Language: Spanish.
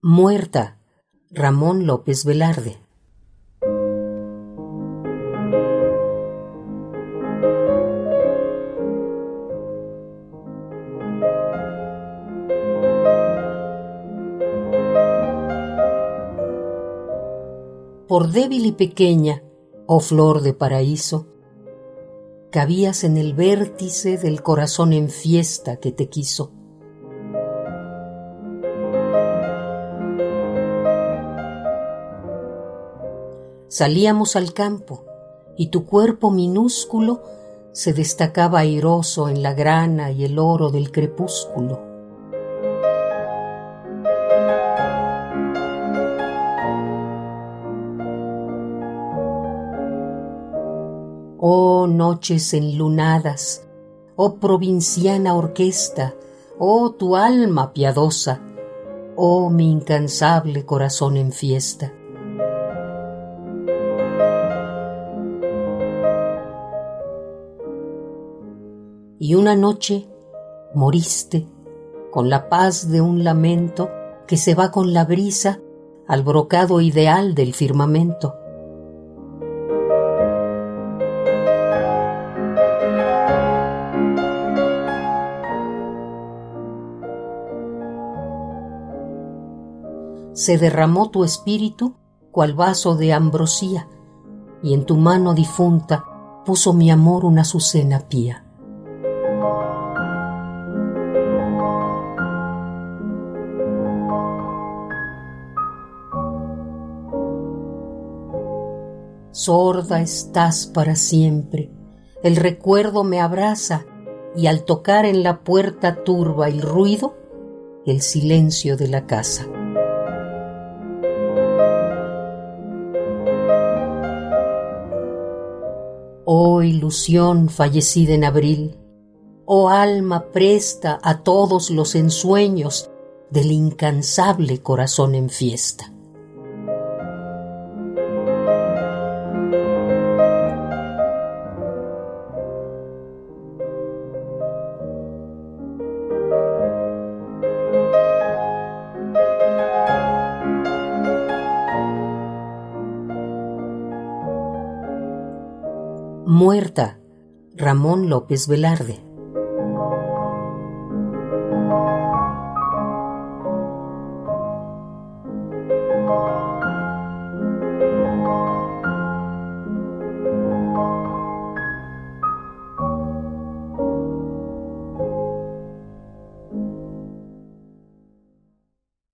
Muerta, Ramón López Velarde. Por débil y pequeña, oh flor de paraíso, cabías en el vértice del corazón en fiesta que te quiso. Salíamos al campo y tu cuerpo minúsculo se destacaba airoso en la grana y el oro del crepúsculo. Oh noches enlunadas, oh provinciana orquesta, oh tu alma piadosa, oh mi incansable corazón en fiesta. Y una noche moriste con la paz de un lamento que se va con la brisa al brocado ideal del firmamento. se derramó tu espíritu cual vaso de ambrosía, y en tu mano difunta puso mi amor una azucena pía. Sorda estás para siempre, el recuerdo me abraza y al tocar en la puerta turba el ruido, el silencio de la casa. Oh ilusión fallecida en abril, oh alma presta a todos los ensueños del incansable corazón en fiesta. Muerta, Ramón López Velarde.